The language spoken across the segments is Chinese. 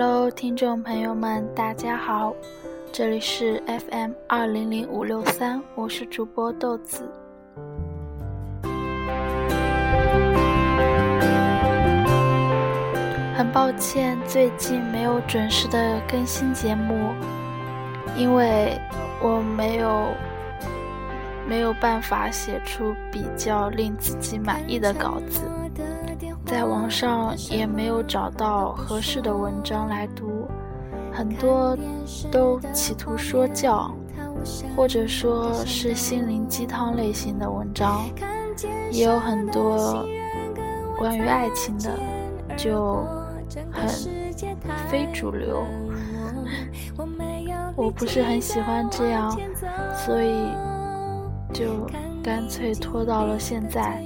Hello，听众朋友们，大家好，这里是 FM 二零零五六三，我是主播豆子。很抱歉，最近没有准时的更新节目，因为我没有没有办法写出比较令自己满意的稿子。在网上也没有找到合适的文章来读，很多都企图说教，或者说是心灵鸡汤类型的文章，也有很多关于爱情的，就很非主流。我不是很喜欢这样，所以就干脆拖到了现在。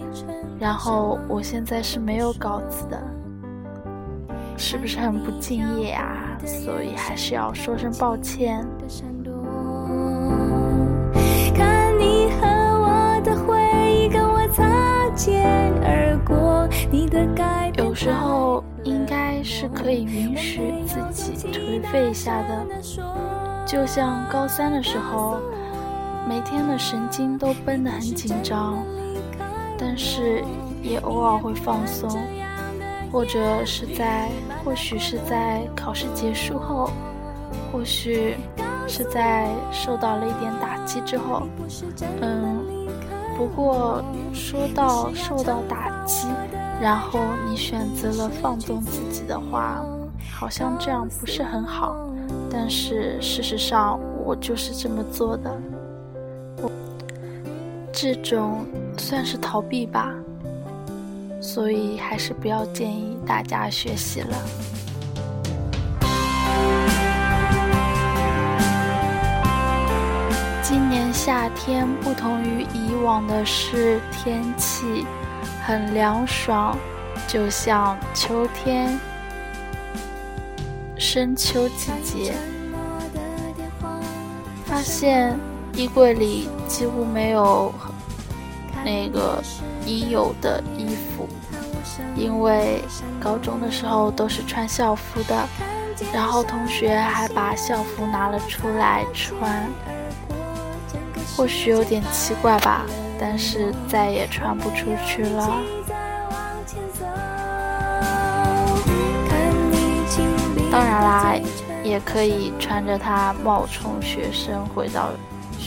然后我现在是没有稿子的，是不是很不敬业啊？所以还是要说声抱歉。有时候应该是可以允许自己颓废一下的，就像高三的时候，每天的神经都绷得很紧张。但是也偶尔会放松，或者是在，或许是在考试结束后，或许是在受到了一点打击之后，嗯，不过说到受到打击，然后你选择了放纵自己的话，好像这样不是很好。但是事实上，我就是这么做的。这种算是逃避吧，所以还是不要建议大家学习了。今年夏天不同于以往的是，天气很凉爽，就像秋天，深秋季节。发现。衣柜里几乎没有那个已有的衣服，因为高中的时候都是穿校服的，然后同学还把校服拿了出来穿，或许有点奇怪吧，但是再也穿不出去了。当然啦，也可以穿着它冒充学生回到。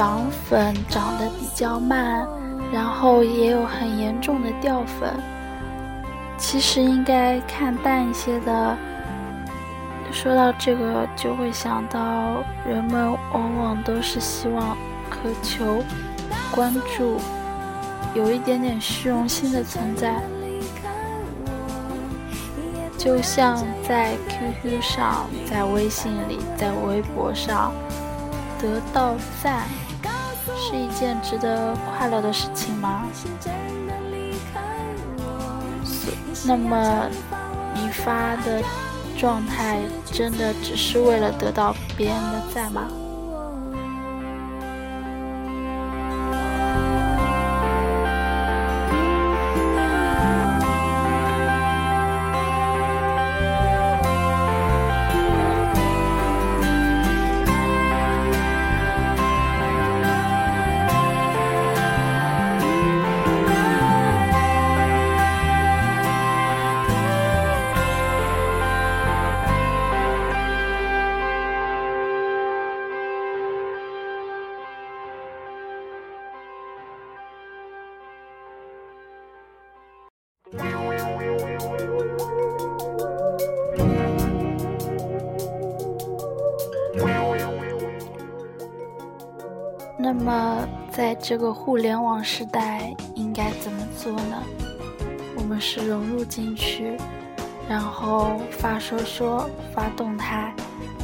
涨粉涨得比较慢，然后也有很严重的掉粉。其实应该看淡一些的。说到这个，就会想到人们往往都是希望渴求关注，有一点点虚荣心的存在。就像在 QQ 上，在微信里，在微博上得到赞，是一件值得快乐的事情吗？那么你发的状态真的只是为了得到别人的赞吗？在这个互联网时代，应该怎么做呢？我们是融入进去，然后发说说、发动态、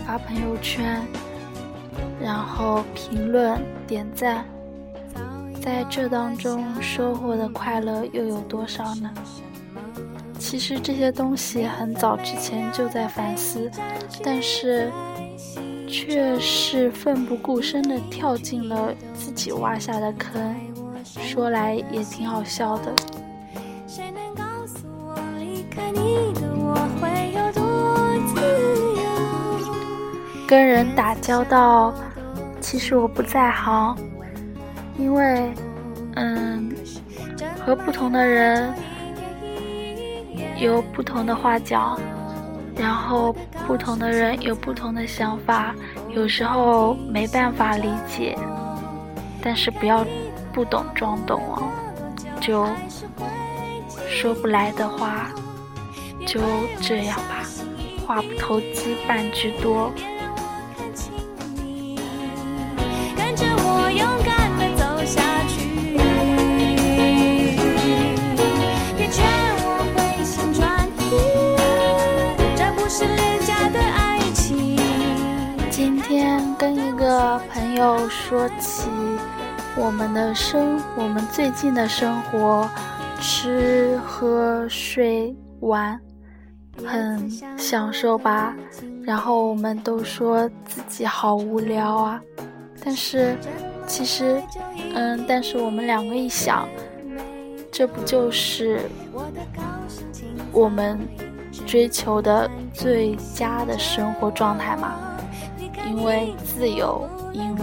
发朋友圈，然后评论、点赞，在这当中收获的快乐又有多少呢？其实这些东西很早之前就在反思，但是。却是奋不顾身地跳进了自己挖下的坑，说来也挺好笑的。跟人打交道，其实我不在行，因为，嗯，和不同的人有不同的话讲。然后不同的人有不同的想法，有时候没办法理解，但是不要不懂装懂哦，就说不来的话，就这样吧，话不投机半句多。友说起我们的生，我们最近的生活，吃喝睡玩，很享受吧？然后我们都说自己好无聊啊。但是，其实，嗯，但是我们两个一想，这不就是我们追求的最佳的生活状态吗？因为自由。因为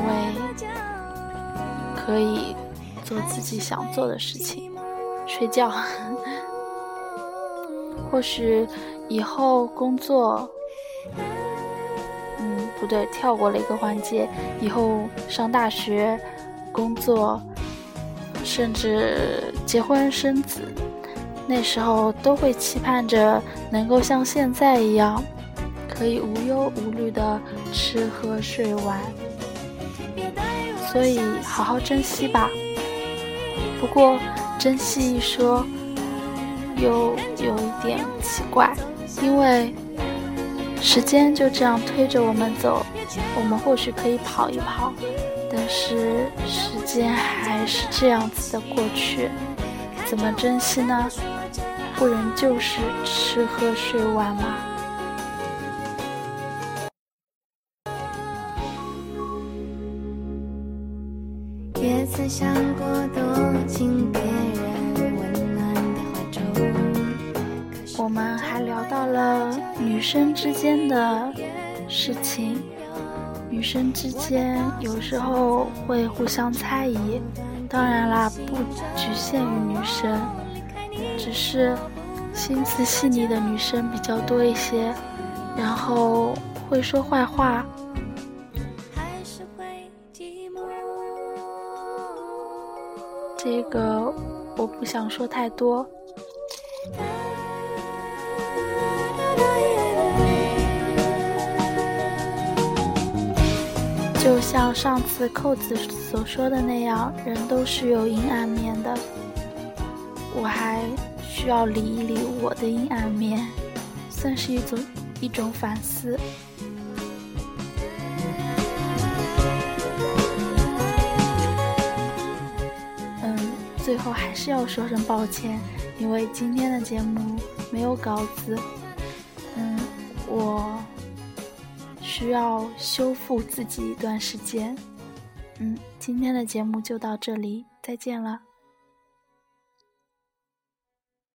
可以做自己想做的事情，睡觉。或许以后工作，嗯，不对，跳过了一个环节。以后上大学、工作，甚至结婚生子，那时候都会期盼着能够像现在一样，可以无忧无虑的吃喝睡玩。所以好好珍惜吧。不过珍惜一说，又有一点奇怪，因为时间就这样推着我们走。我们或许可以跑一跑，但是时间还是这样子的过去，怎么珍惜呢？不仍就是吃喝睡玩吗？想过躲进别人温暖的怀中。我们还聊到了女生之间的事情，女生之间有时候会互相猜疑，当然啦，不局限于女生，只是心思细腻的女生比较多一些，然后会说坏话。还是会寂寞这个我不想说太多，就像上次扣子所说的那样，人都是有阴暗面的，我还需要理一理我的阴暗面，算是一种一种反思。最后还是要说声抱歉，因为今天的节目没有稿子。嗯，我需要修复自己一段时间。嗯，今天的节目就到这里，再见了。